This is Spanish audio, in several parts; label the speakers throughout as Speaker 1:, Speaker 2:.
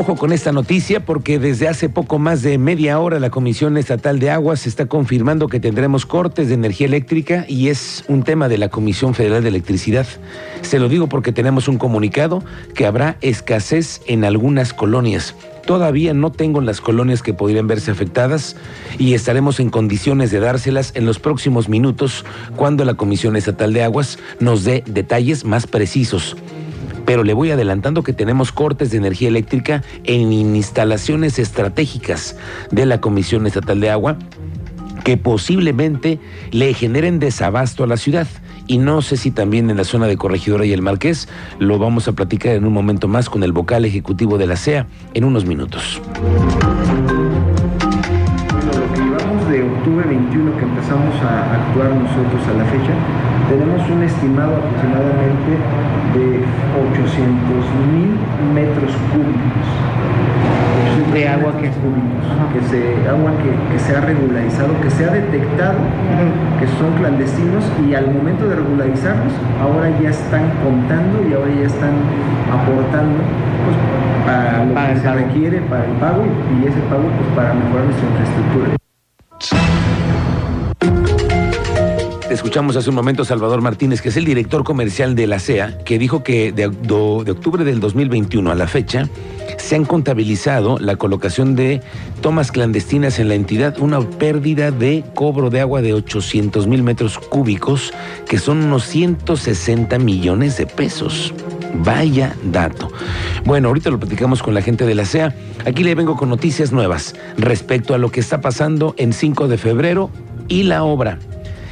Speaker 1: Ojo con esta noticia porque desde hace poco más de media hora la Comisión Estatal de Aguas está confirmando que tendremos cortes de energía eléctrica y es un tema de la Comisión Federal de Electricidad. Se lo digo porque tenemos un comunicado que habrá escasez en algunas colonias. Todavía no tengo las colonias que podrían verse afectadas y estaremos en condiciones de dárselas en los próximos minutos cuando la Comisión Estatal de Aguas nos dé detalles más precisos pero le voy adelantando que tenemos cortes de energía eléctrica en instalaciones estratégicas de la Comisión Estatal de Agua que posiblemente le generen desabasto a la ciudad. Y no sé si también en la zona de Corregidora y el Marqués, lo vamos a platicar en un momento más con el vocal ejecutivo de la CEA en unos minutos.
Speaker 2: Lo que llevamos de octubre 21 que empezamos a actuar nosotros a la fecha, tenemos un estimado aproximadamente de 800 mil metros cúbicos
Speaker 3: de agua que,
Speaker 2: cúbicos, que se, agua que, que, se ha regularizado, que se ha detectado que son clandestinos y al momento de regularizarlos ahora ya están contando y ahora ya están aportando pues, para lo
Speaker 3: Para
Speaker 2: que se
Speaker 3: pago.
Speaker 2: requiere para el pago y ese pago pues para mejorar nuestra infraestructura.
Speaker 1: Escuchamos hace un momento a Salvador Martínez, que es el director comercial de la CEA, que dijo que de, octubre del 2021 a la fecha se han contabilizado la colocación de tomas clandestinas en la entidad, una pérdida de cobro de agua de 800 mil metros cúbicos, que son unos 160 millones de pesos. Vaya dato. Bueno, ahorita lo platicamos con la gente de la CEA. Aquí le vengo con noticias nuevas respecto a lo que está pasando en 5 de febrero y la obra.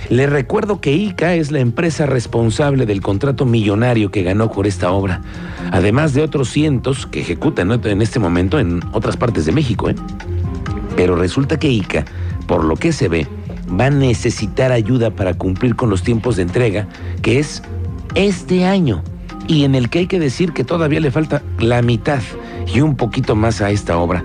Speaker 1: Le recuerdo que ICA es la empresa responsable del contrato millonario que ganó por esta obra, además de otros cientos que ejecutan en este momento en otras partes de México. ¿eh? Pero resulta que ICA, por lo que se ve, va a necesitar ayuda para cumplir con los tiempos de entrega, que es este año, y en el que hay que decir que todavía le falta la mitad y un poquito más a esta obra.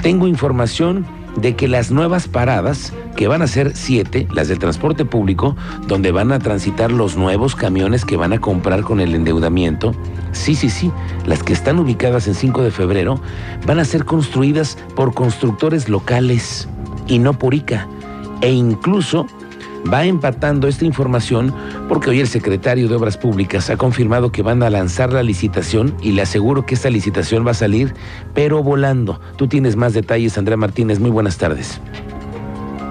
Speaker 1: Tengo información de que las nuevas paradas, que van a ser siete, las del transporte público, donde van a transitar los nuevos camiones que van a comprar con el endeudamiento, sí, sí, sí, las que están ubicadas en 5 de febrero, van a ser construidas por constructores locales y no por ICA. E incluso va empatando esta información porque hoy el secretario de Obras Públicas ha confirmado que van a lanzar la licitación y le aseguro que esta licitación va a salir, pero volando. Tú tienes más detalles, Andrea Martínez. Muy buenas tardes.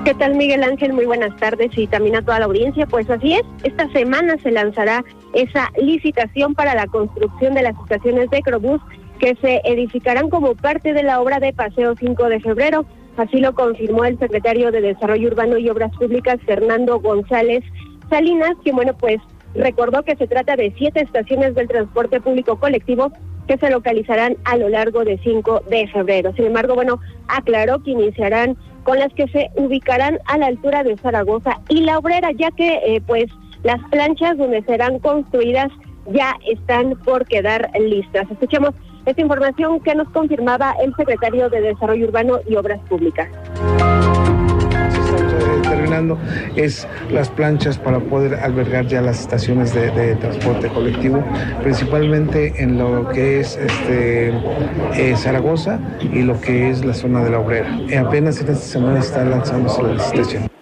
Speaker 4: ¿Qué tal Miguel Ángel? Muy buenas tardes y también a toda la audiencia. Pues así es, esta semana se lanzará esa licitación para la construcción de las estaciones de Crobús que se edificarán como parte de la obra de Paseo 5 de febrero. Así lo confirmó el secretario de Desarrollo Urbano y Obras Públicas, Fernando González Salinas, que bueno, pues recordó que se trata de siete estaciones del transporte público colectivo que se localizarán a lo largo de 5 de febrero. Sin embargo, bueno, aclaró que iniciarán con las que se ubicarán a la altura de Zaragoza y La Obrera, ya que eh, pues las planchas donde serán construidas ya están por quedar listas. Escuchemos esta información que nos confirmaba el secretario de Desarrollo Urbano y Obras Públicas.
Speaker 5: eh, terminando es las planchas para poder albergar ya las estaciones de, de transporte colectivo, principalmente en lo que es este eh, Zaragoza y lo que es la zona de la obrera. Eh, apenas en esta semana está lanzándose la licitación.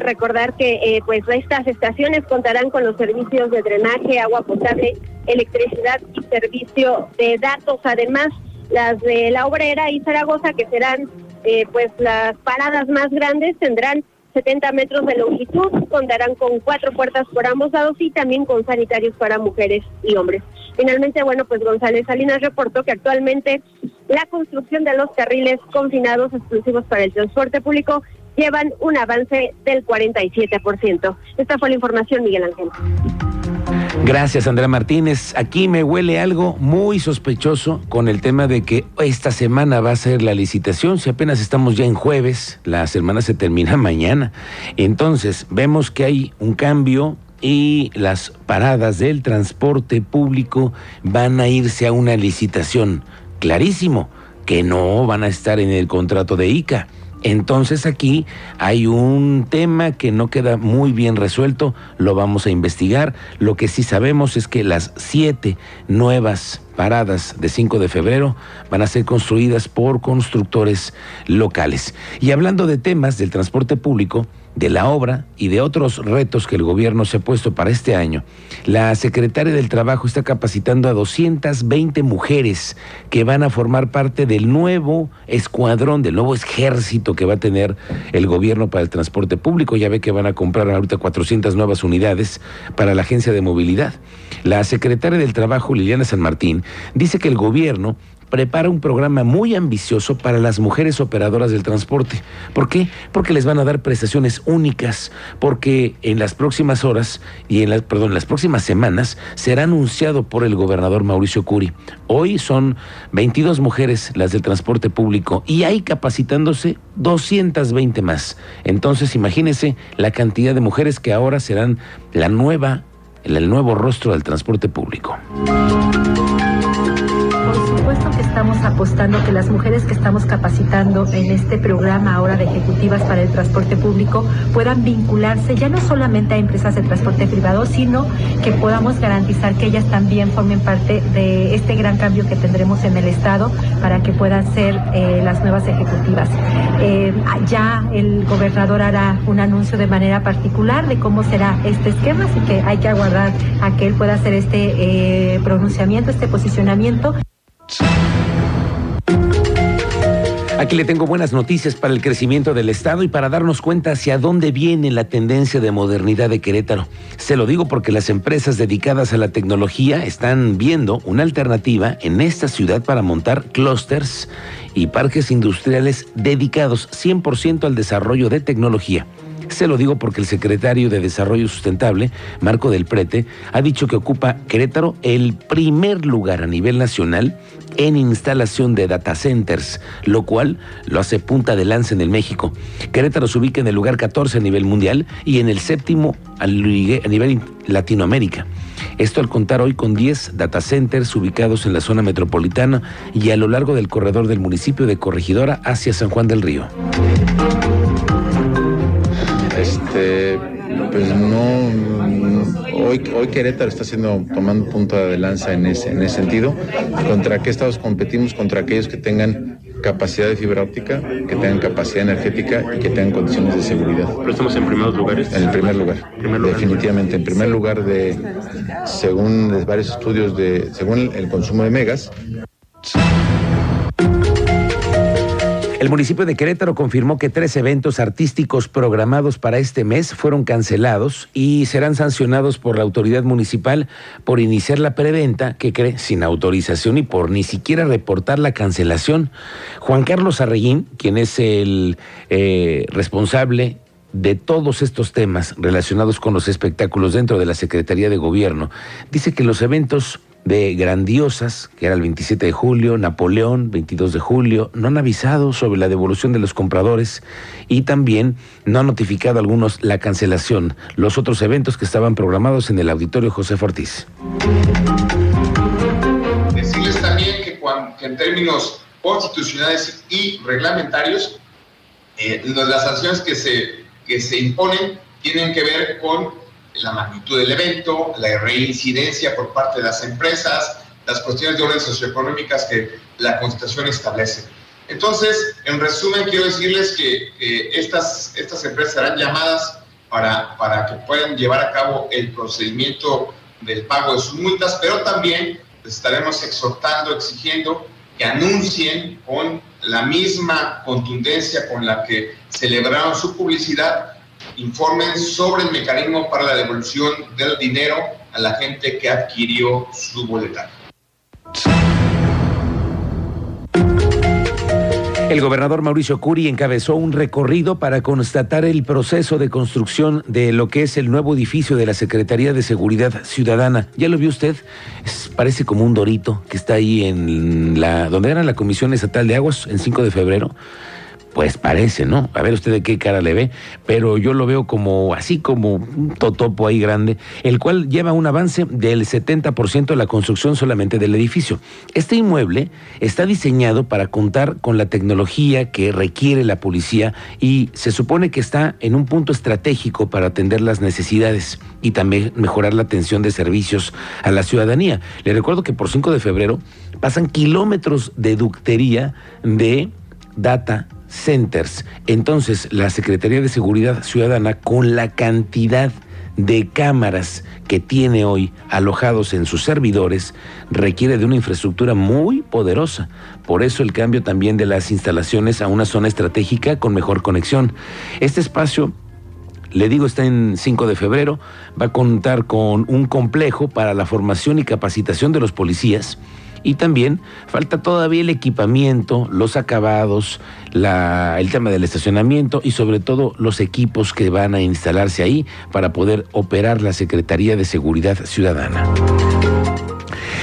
Speaker 4: Recordar que eh, pues estas estaciones contarán con los servicios de drenaje, agua potable, electricidad y servicio de datos. Además, las de La Obrera y Zaragoza, que serán eh, pues las paradas más grandes, tendrán 70 metros de longitud, contarán con cuatro puertas por ambos lados y también con sanitarios para mujeres y hombres. Finalmente, bueno, pues González Salinas reportó que actualmente la construcción de los carriles confinados exclusivos para el transporte público llevan un avance del 47%. Esta fue la información, Miguel Ángel.
Speaker 1: Gracias, Andrea Martínez. Aquí me huele algo muy sospechoso con el tema de que esta semana va a ser la licitación. Si apenas estamos ya en jueves, la semana se termina mañana. Entonces, vemos que hay un cambio y las paradas del transporte público van a irse a una licitación. Clarísimo que no van a estar en el contrato de ICA. Entonces aquí hay un tema que no queda muy bien resuelto, lo vamos a investigar. Lo que sí sabemos es que las siete nuevas paradas de 5 de febrero van a ser construidas por constructores locales. Y hablando de temas del transporte público, de la obra y de otros retos que el gobierno se ha puesto para este año, la secretaria del Trabajo está capacitando a 220 mujeres que van a formar parte del nuevo escuadrón, del nuevo ejército que va a tener el gobierno para el transporte público. Ya ve que van a comprar ahorita 400 nuevas unidades para la agencia de movilidad. La secretaria del Trabajo, Liliana San Martín, dice que el gobierno prepara un programa muy ambicioso para las mujeres operadoras del transporte. ¿Por qué? Porque les van a dar prestaciones únicas, porque en las próximas horas y en las, perdón, las próximas semanas será anunciado por el gobernador Mauricio Curi. Hoy son 22 mujeres las del transporte público y hay capacitándose 220 más. Entonces, imagínense la cantidad de mujeres que ahora serán la nueva el nuevo rostro del transporte público
Speaker 6: estamos apostando que las mujeres que estamos capacitando en este programa ahora de ejecutivas para el transporte público puedan vincularse ya no solamente a empresas de transporte privado, sino que podamos garantizar que ellas también formen parte de este gran cambio que tendremos en el Estado para que puedan ser eh, las nuevas ejecutivas. Eh, ya el gobernador hará un anuncio de manera particular de cómo será este esquema, así que hay que aguardar a que él pueda hacer este eh, pronunciamiento, este posicionamiento.
Speaker 1: Aquí le tengo buenas noticias para el crecimiento del Estado y para darnos cuenta hacia dónde viene la tendencia de modernidad de Querétaro. Se lo digo porque las empresas dedicadas a la tecnología están viendo una alternativa en esta ciudad para montar clústeres y parques industriales dedicados 100% al desarrollo de tecnología. Se lo digo porque el secretario de Desarrollo Sustentable, Marco del Prete, ha dicho que ocupa Querétaro el primer lugar a nivel nacional en instalación de data centers, lo cual lo hace punta de lanza en el México. Querétaro se ubica en el lugar 14 a nivel mundial y en el séptimo a nivel Latinoamérica. Esto al contar hoy con 10 data centers ubicados en la zona metropolitana y a lo largo del corredor del municipio de Corregidora hacia San Juan del Río.
Speaker 7: Este, pues no, hoy, hoy Querétaro está haciendo, tomando punto de lanza en ese, en ese sentido. ¿Contra qué estados competimos? Contra aquellos que tengan capacidad de fibra óptica, que tengan capacidad energética y que tengan condiciones de seguridad.
Speaker 8: Pero estamos en primeros lugares.
Speaker 7: En el primer lugar, definitivamente. En primer lugar, de, según varios estudios, de, según el consumo de megas,
Speaker 1: El municipio de Querétaro confirmó que tres eventos artísticos programados para este mes fueron cancelados y serán sancionados por la autoridad municipal por iniciar la preventa, que cree sin autorización y por ni siquiera reportar la cancelación. Juan Carlos Arreguín, quien es el eh, responsable de todos estos temas relacionados con los espectáculos dentro de la Secretaría de Gobierno, dice que los eventos de grandiosas, que era el 27 de julio, Napoleón, 22 de julio, no han avisado sobre la devolución de los compradores y también no han notificado algunos la cancelación, los otros eventos que estaban programados en el auditorio José Ortiz.
Speaker 9: Decirles también que, en términos constitucionales y reglamentarios, eh, las sanciones que se, que se imponen tienen que ver con la magnitud del evento, la reincidencia por parte de las empresas, las cuestiones de orden socioeconómicas que la Constitución establece. Entonces, en resumen, quiero decirles que, estas, estas empresas serán llamadas para, para que puedan llevar a cabo el procedimiento del pago de sus multas, pero también les estaremos exhortando, exigiendo que anuncien con la misma contundencia con la que celebraron su publicidad informen sobre el mecanismo para la devolución del dinero a la gente que adquirió su boleta.
Speaker 1: El gobernador Mauricio Curi encabezó un recorrido para constatar el proceso de construcción de lo que es el nuevo edificio de la Secretaría de Seguridad Ciudadana. ¿Ya lo vio usted? parece como un dorito que está ahí en la donde era la Comisión Estatal de Aguas en 5 de febrero Pues parece, ¿no? A ver usted de qué cara le ve, pero yo lo veo como así como un totopo ahí grande, el cual lleva un avance del 70% de la construcción solamente del edificio. Este inmueble está diseñado para contar con la tecnología que requiere la policía y se supone que está en un punto estratégico para atender las necesidades y también mejorar la atención de servicios a la ciudadanía. Le recuerdo que por 5 de febrero pasan kilómetros de ductería de data centers. Entonces, la Secretaría de Seguridad Ciudadana, con la cantidad de cámaras que tiene hoy alojados en sus servidores, requiere de una infraestructura muy poderosa. Por eso el cambio también de las instalaciones a una zona estratégica con mejor conexión. Este espacio le digo, está en 5 de febrero, va a contar con un complejo para la formación y capacitación de los policías, y también falta todavía el equipamiento, los acabados, el tema del estacionamiento y sobre todo los equipos que van a instalarse ahí para poder operar la Secretaría de Seguridad Ciudadana.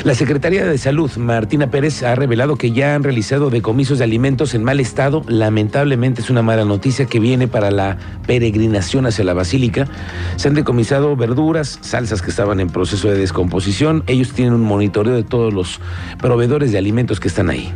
Speaker 1: La Secretaría de Salud, Martina Pérez, ha revelado que ya han realizado decomisos de alimentos en mal estado. Lamentablemente es una mala noticia que viene para la peregrinación hacia la Basílica. Se han decomisado verduras, salsas que estaban en proceso de descomposición. Ellos tienen un monitoreo de todos los proveedores de alimentos que están ahí.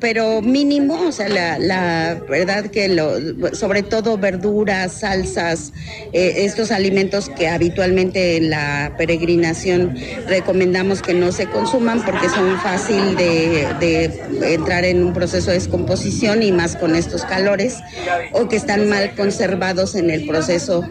Speaker 8: Pero mínimo, o sea, la, verdad que lo, sobre todo verduras, salsas, eh, estos alimentos que habitualmente en la peregrinación recomendamos que no se consuman porque son fácil de entrar en un proceso de descomposición y más con estos calores o que están mal conservados en el proceso